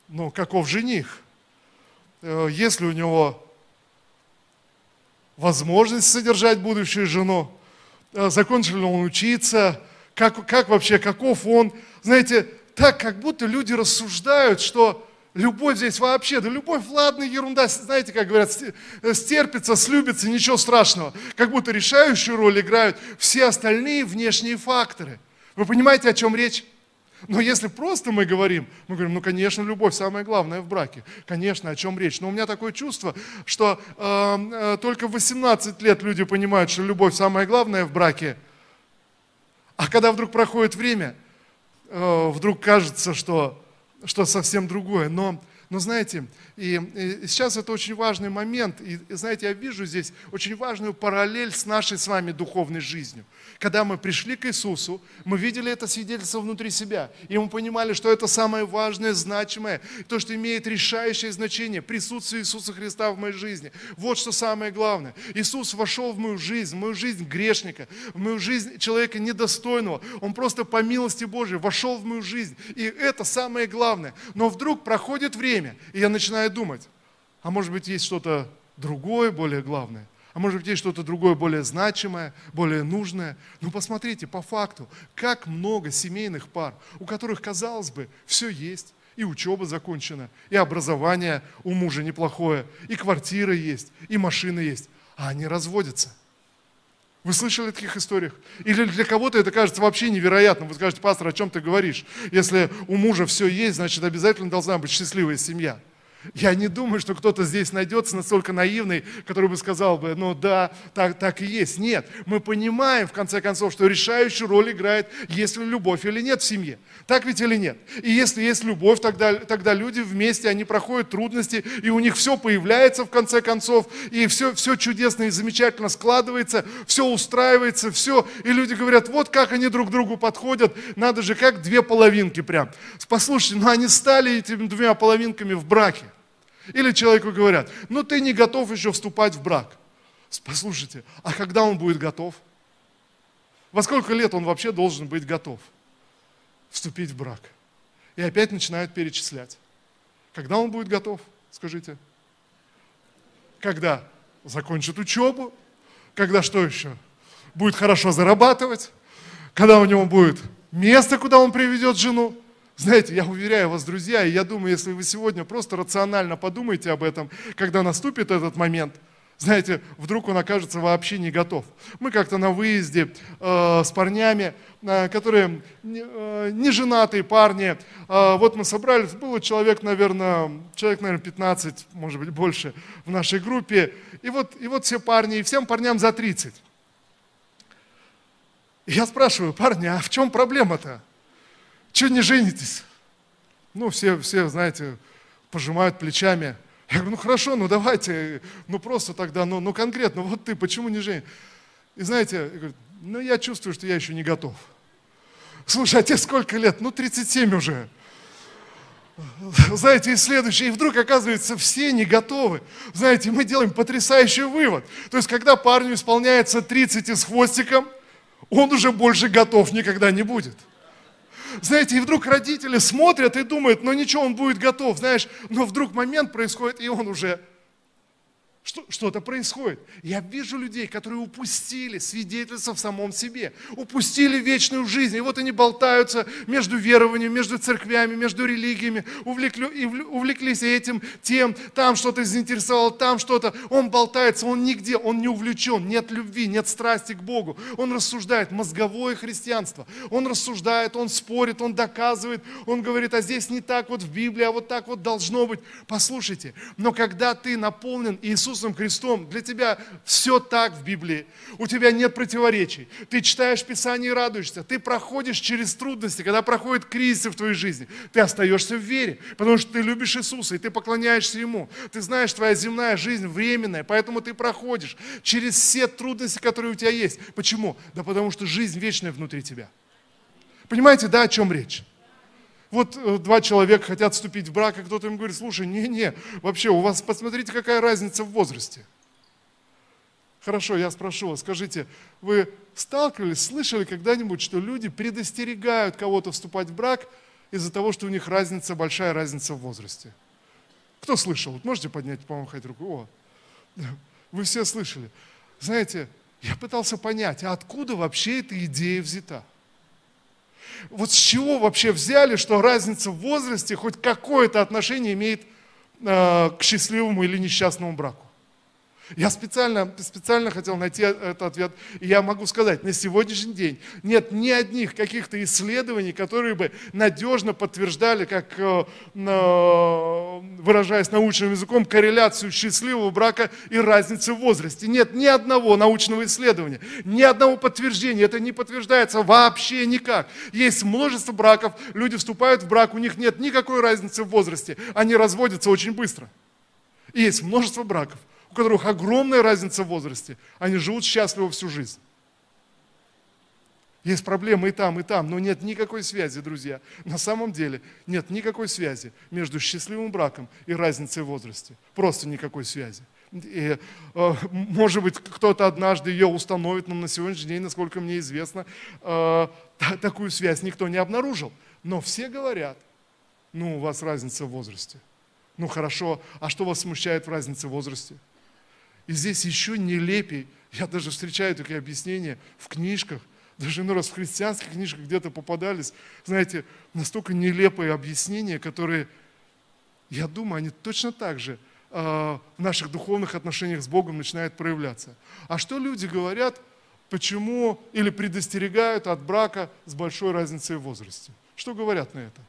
ну, каков жених, э, есть ли у него возможность содержать будущую жену, э, закончил ли он учиться, как, как вообще, каков он. Знаете, так как будто люди рассуждают, что любовь здесь вообще, да любовь, ладно, ерунда, знаете, как говорят, э, стерпится, слюбится, ничего страшного. Как будто решающую роль играют все остальные внешние факторы. Вы понимаете, о чем речь? Но если просто мы говорим, мы говорим, ну, конечно, любовь самое главное в браке. Конечно, о чем речь. Но у меня такое чувство, что э, э, только в 18 лет люди понимают, что любовь самое главное в браке. А когда вдруг проходит время, э, вдруг кажется, что, что совсем другое. Но, но знаете, и, и сейчас это очень важный момент. И, и знаете, я вижу здесь очень важную параллель с нашей с вами духовной жизнью. Когда мы пришли к Иисусу, мы видели это свидетельство внутри себя. И мы понимали, что это самое важное, значимое, то, что имеет решающее значение, присутствие Иисуса Христа в моей жизни. Вот что самое главное. Иисус вошел в мою жизнь, в мою жизнь грешника, в мою жизнь человека недостойного. Он просто по милости Божией вошел в мою жизнь. И это самое главное. Но вдруг проходит время, и я начинаю думать, а может быть есть что-то другое, более главное – а может быть есть что-то другое более значимое, более нужное. Но посмотрите, по факту, как много семейных пар, у которых, казалось бы, все есть, и учеба закончена, и образование у мужа неплохое, и квартира есть, и машина есть, а они разводятся. Вы слышали о таких историях? Или для кого-то это кажется вообще невероятным. Вы скажете, пастор, о чем ты говоришь? Если у мужа все есть, значит обязательно должна быть счастливая семья. Я не думаю, что кто-то здесь найдется настолько наивный, который бы сказал бы, ну да, так, так и есть. Нет, мы понимаем, в конце концов, что решающую роль играет, есть ли любовь или нет в семье. Так ведь или нет? И если есть любовь, тогда, тогда люди вместе, они проходят трудности, и у них все появляется в конце концов, и все, все чудесно и замечательно складывается, все устраивается, все. И люди говорят, вот как они друг к другу подходят, надо же, как две половинки прям. Послушайте, ну они стали этими двумя половинками в браке. Или человеку говорят, ну ты не готов еще вступать в брак. Послушайте, а когда он будет готов? Во сколько лет он вообще должен быть готов вступить в брак? И опять начинают перечислять. Когда он будет готов, скажите? Когда закончит учебу, Когда что еще? Будет хорошо зарабатывать, когда у него будет место, куда он приведет жену. Знаете, я уверяю вас, друзья, и я думаю, если вы сегодня просто рационально подумаете об этом, когда наступит этот момент – знаете, вдруг он окажется вообще не готов. Мы как-то на выезде э, с парнями, э, которые не, э, не женатые парни, э, вот мы собрались, было человек, наверное, человек, наверное, 15, может быть, больше в нашей группе, и вот, и вот все парни, и всем парням за 30. И я спрашиваю, парни, а в чем проблема-то? Чего не женитесь? Ну, все, все, знаете, пожимают плечами – я говорю, ну хорошо, ну давайте, ну просто тогда, ну, ну конкретно, вот ты, почему не женишь? И знаете, говорю, ну я чувствую, что я еще не готов. Слушай, а тебе сколько лет? Ну 37 уже. Знаете, и следующее, и вдруг оказывается, все не готовы. Знаете, мы делаем потрясающий вывод. То есть, когда парню исполняется 30 и с хвостиком, он уже больше готов никогда не будет. Знаете, и вдруг родители смотрят и думают, ну ничего, он будет готов, знаешь, но вдруг момент происходит, и он уже что-то происходит. Я вижу людей, которые упустили свидетельство в самом себе, упустили вечную жизнь. И вот они болтаются между верованием, между церквями, между религиями, увлекли, увлеклись этим, тем, там что-то заинтересовало, там что-то. Он болтается, он нигде, он не увлечен, нет любви, нет страсти к Богу. Он рассуждает, мозговое христианство. Он рассуждает, он спорит, он доказывает, он говорит, а здесь не так вот в Библии, а вот так вот должно быть. Послушайте, но когда ты наполнен Иисусом, Иисусом Христом, для тебя все так в Библии. У тебя нет противоречий. Ты читаешь Писание и радуешься. Ты проходишь через трудности, когда проходят кризисы в твоей жизни. Ты остаешься в вере, потому что ты любишь Иисуса, и ты поклоняешься Ему. Ты знаешь, твоя земная жизнь временная, поэтому ты проходишь через все трудности, которые у тебя есть. Почему? Да потому что жизнь вечная внутри тебя. Понимаете, да, о чем речь? Вот э, два человека хотят вступить в брак, и кто-то им говорит, слушай, не-не, вообще у вас, посмотрите, какая разница в возрасте. Хорошо, я спрошу вас, скажите, вы сталкивались, слышали когда-нибудь, что люди предостерегают кого-то вступать в брак из-за того, что у них разница, большая разница в возрасте? Кто слышал? Вот можете поднять, помахать руку? О, вы все слышали. Знаете, я пытался понять, а откуда вообще эта идея взята? Вот с чего вообще взяли, что разница в возрасте хоть какое-то отношение имеет э, к счастливому или несчастному браку? Я специально, специально хотел найти этот ответ, и я могу сказать, на сегодняшний день нет ни одних каких-то исследований, которые бы надежно подтверждали, как, э, выражаясь научным языком, корреляцию счастливого брака и разницы в возрасте. Нет ни одного научного исследования, ни одного подтверждения. Это не подтверждается вообще никак. Есть множество браков, люди вступают в брак, у них нет никакой разницы в возрасте, они разводятся очень быстро. И есть множество браков, у которых огромная разница в возрасте, они живут счастливо всю жизнь. Есть проблемы и там, и там, но нет никакой связи, друзья. На самом деле нет никакой связи между счастливым браком и разницей в возрасте. Просто никакой связи. И, э, может быть, кто-то однажды ее установит, но на сегодняшний день, насколько мне известно, э, такую связь никто не обнаружил. Но все говорят, ну, у вас разница в возрасте. Ну, хорошо, а что вас смущает в разнице в возрасте? И здесь еще нелепей. Я даже встречаю такие объяснения в книжках, даже иной раз в христианских книжках где-то попадались, знаете, настолько нелепые объяснения, которые, я думаю, они точно так же э, в наших духовных отношениях с Богом начинают проявляться. А что люди говорят, почему или предостерегают от брака с большой разницей в возрасте? Что говорят на это?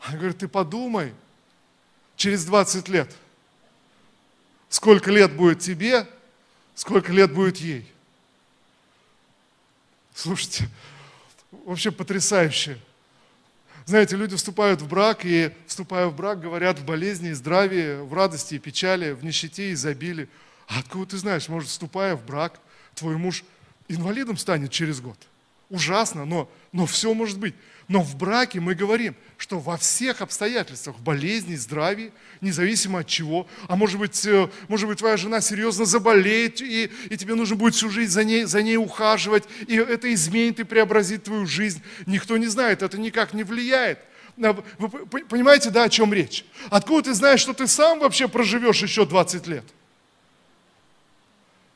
Они говорят, ты подумай, через 20 лет. Сколько лет будет тебе, сколько лет будет ей. Слушайте, вообще потрясающе. Знаете, люди вступают в брак, и вступая в брак, говорят в болезни и здравии, в радости и печали, в нищете и изобилии. А откуда ты знаешь, может, вступая в брак, твой муж инвалидом станет через год? Ужасно, но, но все может быть. Но в браке мы говорим, что во всех обстоятельствах, болезни, здравии, независимо от чего, а может быть, э, может быть твоя жена серьезно заболеет, и, и тебе нужно будет всю жизнь за ней, за ней ухаживать, и это изменит и преобразит твою жизнь. Никто не знает, это никак не влияет. Вы понимаете, да, о чем речь? Откуда ты знаешь, что ты сам вообще проживешь еще 20 лет?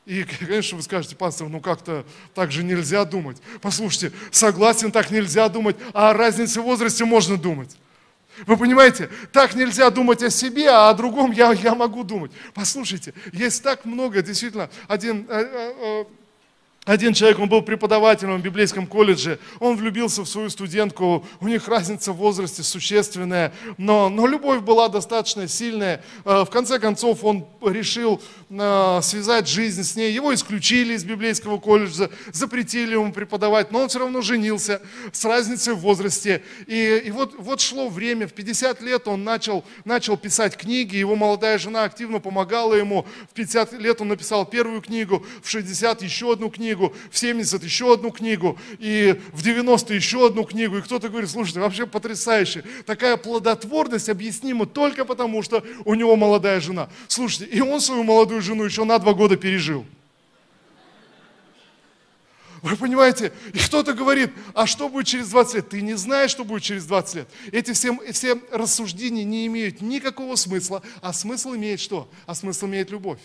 И, конечно, вы скажете, пастор, ну как-то так же нельзя думать. Послушайте, согласен, так нельзя думать, а о разнице в возрасте можно думать. Вы понимаете, так нельзя думать о себе, а о другом я, я могу думать. Послушайте, есть так много, действительно, один, э, э, э, один человек, он был преподавателем в библейском колледже, он влюбился в свою студентку, у них разница в возрасте существенная, но, но любовь была достаточно сильная. В конце концов, он решил Э, связать жизнь с ней. Его исключили из библейского колледжа, запретили ему преподавать, но он все равно женился с разницей в возрасте. И, и вот, вот шло время, в 50 лет он начал, начал писать книги, его молодая жена активно помогала ему. В 50 лет он написал первую книгу, в 60 еще одну книгу, в 70 еще одну книгу, и в 90 еще одну книгу. И кто-то говорит, слушайте, вообще потрясающе. Такая плодотворность объяснима только потому, что у него молодая жена. Слушайте, и он свою молодую жену еще на два года пережил. Вы понимаете? И кто-то говорит, а что будет через 20 лет? Ты не знаешь, что будет через 20 лет. Эти все, все рассуждения не имеют никакого смысла, а смысл имеет что? А смысл имеет любовь.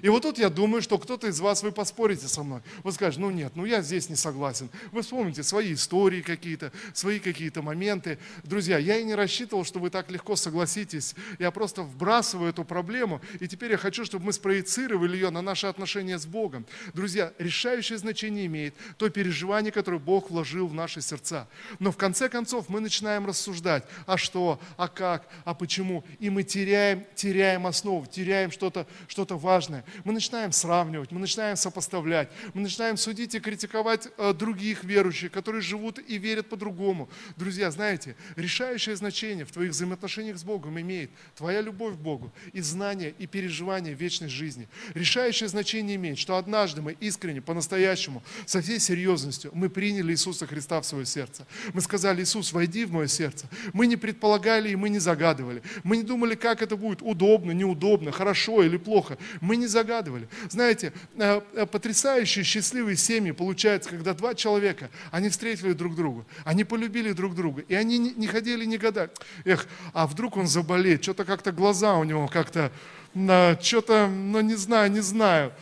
И вот тут я думаю, что кто-то из вас, вы поспорите со мной. Вы скажете, ну нет, ну я здесь не согласен. Вы вспомните свои истории какие-то, свои какие-то моменты. Друзья, я и не рассчитывал, что вы так легко согласитесь. Я просто вбрасываю эту проблему, и теперь я хочу, чтобы мы спроецировали ее на наши отношения с Богом. Друзья, решающее значение имеет то переживание, которое Бог вложил в наши сердца. Но в конце концов мы начинаем рассуждать, а что, а как, а почему. И мы теряем, теряем основу, теряем что-то что важное мы начинаем сравнивать, мы начинаем сопоставлять, мы начинаем судить и критиковать э, других верующих, которые живут и верят по-другому. Друзья, знаете, решающее значение в твоих взаимоотношениях с Богом имеет твоя любовь к Богу и знание, и переживание вечной жизни. Решающее значение имеет, что однажды мы искренне, по-настоящему, со всей серьезностью, мы приняли Иисуса Христа в свое сердце. Мы сказали, Иисус, войди в мое сердце. Мы не предполагали и мы не загадывали. Мы не думали, как это будет удобно, неудобно, хорошо или плохо. Мы не загадывали. Знаете, э, э, потрясающие счастливые семьи получаются, когда два человека, они встретили друг друга, они полюбили друг друга, и они не ходили, не гадали. Эх, а вдруг он заболеет, что-то как-то глаза у него как-то что-то, ну не знаю, не знаю,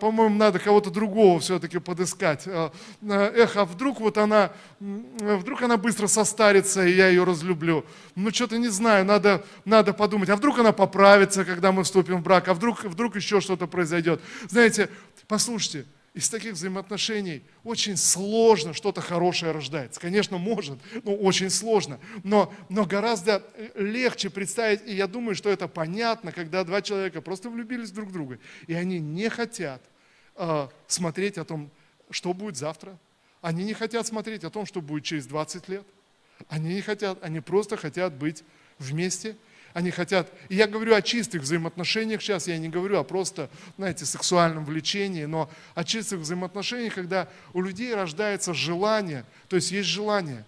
по-моему, надо кого-то другого все-таки подыскать. Э, эх, а вдруг вот она, вдруг она быстро состарится, и я ее разлюблю. Ну что-то не знаю, надо, надо подумать. А вдруг она поправится, когда мы вступим в брак, а вдруг, вдруг еще что-то произойдет. Знаете, послушайте, из таких взаимоотношений очень сложно что-то хорошее рождается. Конечно, может, но очень сложно. Но, но гораздо э, легче представить, и я думаю, что это понятно, когда два человека просто влюбились друг в друга, и они не хотят э, смотреть о том, что будет завтра. Они не хотят смотреть о том, что будет через 20 лет. Они не хотят, они просто хотят быть вместе – они хотят, и я говорю о чистых взаимоотношениях сейчас, я не говорю о просто, знаете, сексуальном влечении, но о чистых взаимоотношениях, когда у людей рождается желание, то есть есть желание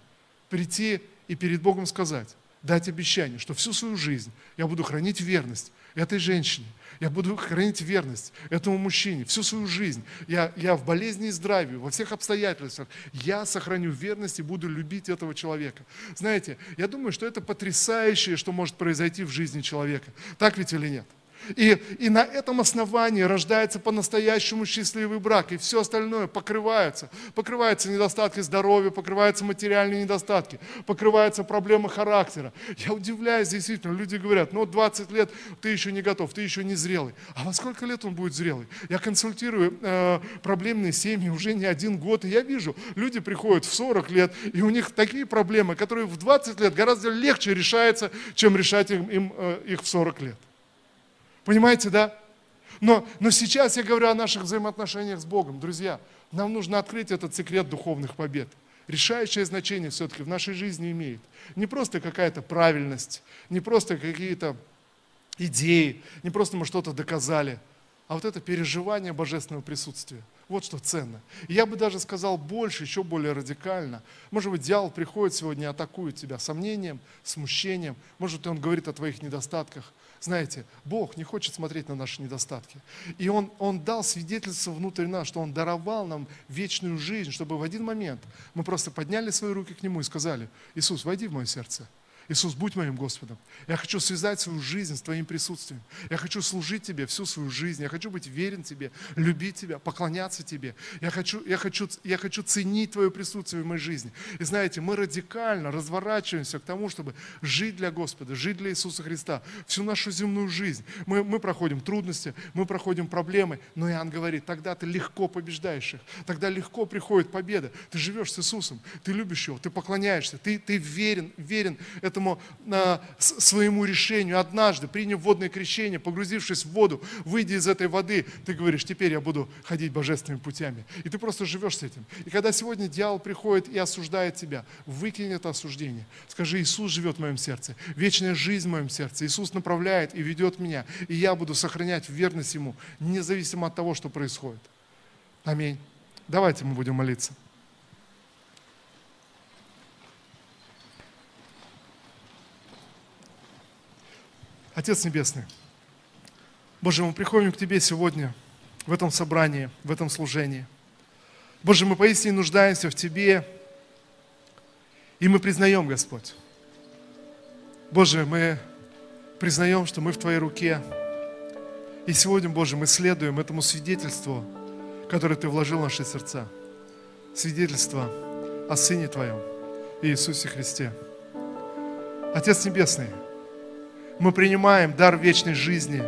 прийти и перед Богом сказать, дать обещание, что всю свою жизнь я буду хранить верность этой женщине, я буду хранить верность этому мужчине всю свою жизнь. Я, я в болезни и здравии, во всех обстоятельствах. Я сохраню верность и буду любить этого человека. Знаете, я думаю, что это потрясающее, что может произойти в жизни человека. Так ведь или нет? И, и на этом основании рождается по-настоящему счастливый брак, и все остальное покрывается. Покрываются недостатки здоровья, покрываются материальные недостатки, покрываются проблемы характера. Я удивляюсь, действительно, люди говорят, ну 20 лет ты еще не готов, ты еще не зрелый. А во сколько лет он будет зрелый? Я консультирую э, проблемные семьи уже не один год, и я вижу, люди приходят в 40 лет, и у них такие проблемы, которые в 20 лет гораздо легче решаются, чем решать им, им э, их в 40 лет. Понимаете, да? Но, но сейчас я говорю о наших взаимоотношениях с Богом. Друзья, нам нужно открыть этот секрет духовных побед. Решающее значение все-таки в нашей жизни имеет. Не просто какая-то правильность, не просто какие-то идеи, не просто мы что-то доказали, а вот это переживание божественного присутствия. Вот что ценно. Я бы даже сказал больше, еще более радикально. Может быть, дьявол приходит сегодня и атакует тебя сомнением, смущением. Может, он говорит о твоих недостатках. Знаете, Бог не хочет смотреть на наши недостатки. И Он, он дал свидетельство внутрь нас, что Он даровал нам вечную жизнь, чтобы в один момент мы просто подняли свои руки к Нему и сказали, Иисус, войди в мое сердце. Иисус, будь моим Господом. Я хочу связать свою жизнь с Твоим присутствием. Я хочу служить Тебе всю свою жизнь. Я хочу быть верен Тебе, любить Тебя, поклоняться Тебе. Я хочу, я хочу, я хочу ценить Твое присутствие в моей жизни. И знаете, мы радикально разворачиваемся к тому, чтобы жить для Господа, жить для Иисуса Христа всю нашу земную жизнь. Мы, мы проходим трудности, мы проходим проблемы, но Иоанн говорит, тогда ты легко побеждаешь их, тогда легко приходит победа. Ты живешь с Иисусом, ты любишь Его, ты поклоняешься, ты, ты верен, верен этому этому а, своему решению. Однажды, приняв водное крещение, погрузившись в воду, выйдя из этой воды, ты говоришь, теперь я буду ходить божественными путями. И ты просто живешь с этим. И когда сегодня дьявол приходит и осуждает тебя, выкинь это осуждение. Скажи, Иисус живет в моем сердце, вечная жизнь в моем сердце. Иисус направляет и ведет меня, и я буду сохранять верность Ему, независимо от того, что происходит. Аминь. Давайте мы будем молиться. Отец Небесный, Боже, мы приходим к Тебе сегодня в этом собрании, в этом служении. Боже, мы поистине нуждаемся в Тебе, и мы признаем, Господь. Боже, мы признаем, что мы в Твоей руке. И сегодня, Боже, мы следуем этому свидетельству, которое Ты вложил в наши сердца. Свидетельство о Сыне Твоем, Иисусе Христе. Отец Небесный, мы принимаем дар вечной жизни,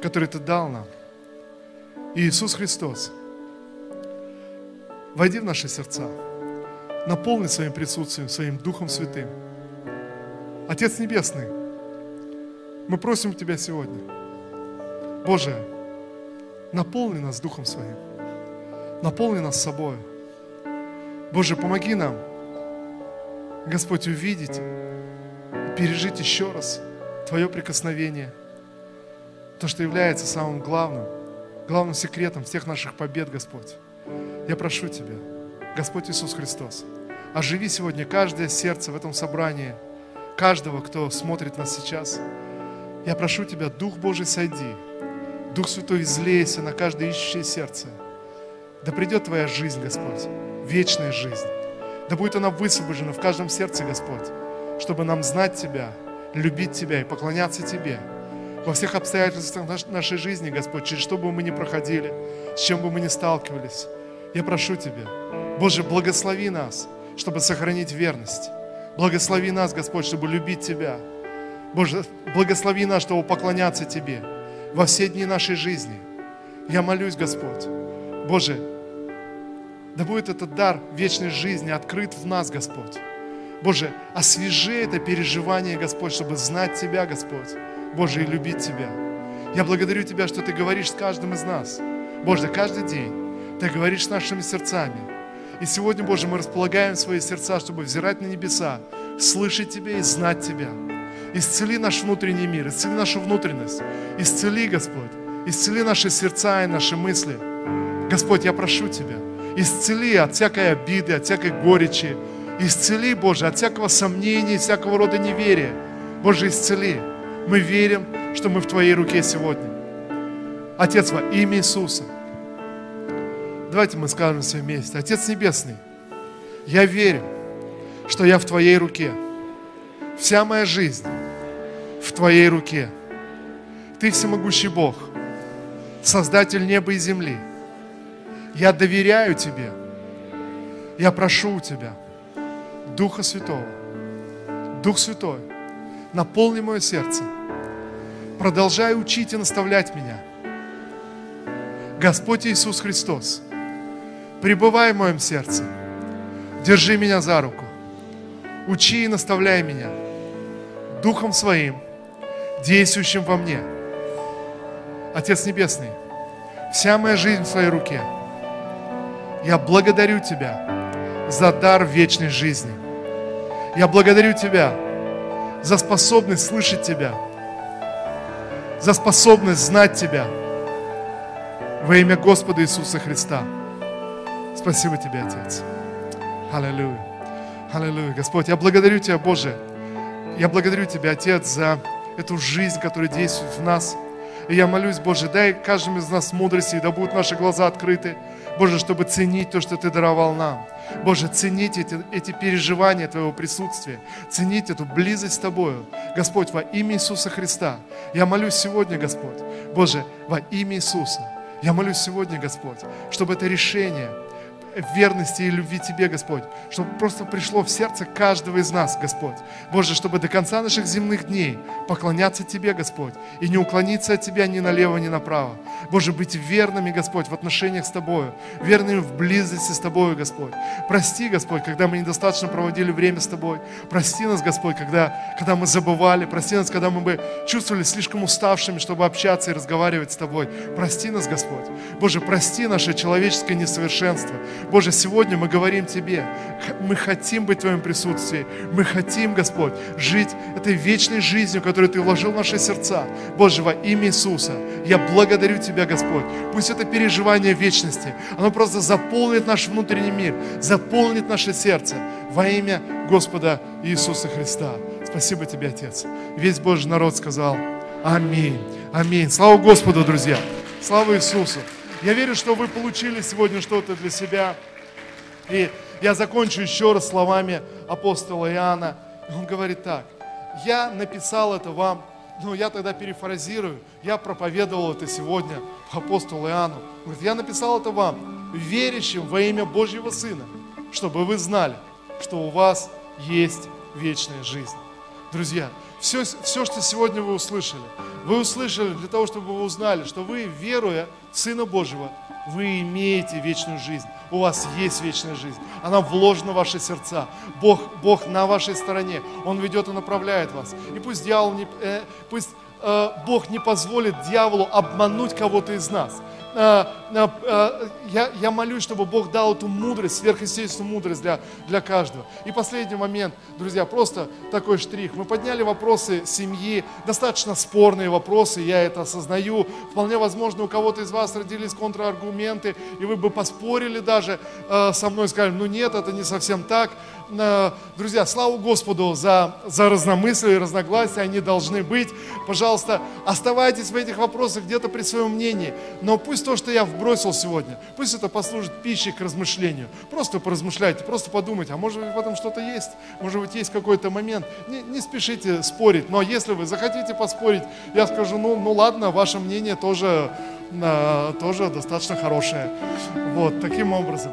который Ты дал нам. Иисус Христос, войди в наши сердца, наполни своим присутствием, своим Духом Святым. Отец Небесный, мы просим Тебя сегодня, Боже, наполни нас Духом Своим, наполни нас собой. Боже, помоги нам, Господь, увидеть, пережить еще раз – Твое прикосновение, то, что является самым главным, главным секретом всех наших побед, Господь. Я прошу Тебя, Господь Иисус Христос, оживи сегодня каждое сердце в этом собрании, каждого, кто смотрит нас сейчас. Я прошу Тебя, Дух Божий, сойди, Дух Святой, излейся на каждое ищущее сердце. Да придет Твоя жизнь, Господь, вечная жизнь. Да будет она высвобождена в каждом сердце, Господь, чтобы нам знать Тебя – любить Тебя и поклоняться Тебе во всех обстоятельствах нашей жизни, Господь, через что бы мы ни проходили, с чем бы мы ни сталкивались. Я прошу Тебя, Боже, благослови нас, чтобы сохранить верность. Благослови нас, Господь, чтобы любить Тебя. Боже, благослови нас, чтобы поклоняться Тебе во все дни нашей жизни. Я молюсь, Господь, Боже, да будет этот дар вечной жизни открыт в нас, Господь. Боже, освежи это переживание, Господь, чтобы знать Тебя, Господь, Боже, и любить Тебя. Я благодарю Тебя, что Ты говоришь с каждым из нас. Боже, каждый день Ты говоришь с нашими сердцами. И сегодня, Боже, мы располагаем свои сердца, чтобы взирать на небеса, слышать Тебя и знать Тебя. Исцели наш внутренний мир, исцели нашу внутренность. Исцели, Господь, исцели наши сердца и наши мысли. Господь, я прошу Тебя, исцели от всякой обиды, от всякой горечи, Исцели, Боже, от всякого сомнения, всякого рода неверия. Боже, исцели. Мы верим, что мы в Твоей руке сегодня. Отец, во имя Иисуса. Давайте мы скажем все вместе. Отец Небесный, я верю, что я в Твоей руке. Вся моя жизнь в Твоей руке. Ты всемогущий Бог, Создатель неба и земли. Я доверяю Тебе. Я прошу у Тебя – Духа Святого. Дух Святой, наполни мое сердце. Продолжай учить и наставлять меня. Господь Иисус Христос, пребывай в моем сердце. Держи меня за руку. Учи и наставляй меня Духом Своим, действующим во мне. Отец Небесный, вся моя жизнь в Твоей руке. Я благодарю Тебя за дар вечной жизни – я благодарю Тебя за способность слышать Тебя, за способность знать Тебя. Во имя Господа Иисуса Христа. Спасибо Тебе, Отец. Аллилуйя. Аллилуйя. Господь, я благодарю Тебя, Боже. Я благодарю Тебя, Отец, за эту жизнь, которая действует в нас. И я молюсь, Боже, дай каждому из нас мудрости, да будут наши глаза открыты, Боже, чтобы ценить то, что Ты даровал нам. Боже, ценить эти, эти переживания Твоего присутствия, ценить эту близость с Тобою. Господь, во имя Иисуса Христа, я молюсь сегодня, Господь, Боже, во имя Иисуса, я молюсь сегодня, Господь, чтобы это решение – верности и любви Тебе, Господь, чтобы просто пришло в сердце каждого из нас, Господь. Боже, чтобы до конца наших земных дней поклоняться Тебе, Господь, и не уклониться от Тебя ни налево, ни направо. Боже, быть верными, Господь, в отношениях с Тобою, верными в близости с Тобою, Господь. Прости, Господь, когда мы недостаточно проводили время с Тобой. Прости нас, Господь, когда, когда мы забывали. Прости нас, когда мы бы чувствовали слишком уставшими, чтобы общаться и разговаривать с Тобой. Прости нас, Господь. Боже, прости наше человеческое несовершенство. Боже, сегодня мы говорим Тебе, мы хотим быть в Твоем присутствии, мы хотим, Господь, жить этой вечной жизнью, которую Ты вложил в наши сердца. Боже, во имя Иисуса, я благодарю Тебя, Господь. Пусть это переживание вечности, оно просто заполнит наш внутренний мир, заполнит наше сердце во имя Господа Иисуса Христа. Спасибо Тебе, Отец. Весь Божий народ сказал Аминь. Аминь. Слава Господу, друзья. Слава Иисусу. Я верю, что вы получили сегодня что-то для себя. И я закончу еще раз словами апостола Иоанна. Он говорит так. Я написал это вам, ну я тогда перефразирую, я проповедовал это сегодня апостолу Иоанну. Говорит, я написал это вам, верящим во имя Божьего Сына, чтобы вы знали, что у вас есть вечная жизнь. Друзья, все, все, что сегодня вы услышали, вы услышали для того, чтобы вы узнали, что вы, веруя Сына Божьего, вы имеете вечную жизнь. У вас есть вечная жизнь. Она вложена в ваши сердца. Бог, Бог на вашей стороне. Он ведет и направляет вас. И пусть дьявол не, э, пусть Бог не позволит дьяволу обмануть кого-то из нас. Э, э, э, я, я молюсь, чтобы Бог дал эту мудрость, сверхъестественную мудрость для, для каждого. И последний момент, друзья, просто такой штрих. Мы подняли вопросы семьи, достаточно спорные вопросы, я это осознаю. Вполне возможно, у кого-то из вас родились контраргументы, и вы бы поспорили даже со мной, сказали, ну нет, это не совсем так. Друзья, слава Господу за, за разномыслие и разногласия, они должны быть. Пожалуйста, оставайтесь в этих вопросах где-то при своем мнении, но пусть то, что я вбросил сегодня, пусть это послужит пищей к размышлению. Просто поразмышляйте, просто подумайте, а может быть в этом что-то есть, может быть есть какой-то момент. Не, не спешите спорить, но если вы захотите поспорить, я скажу, ну, ну ладно, ваше мнение тоже, тоже достаточно хорошее. Вот, таким образом.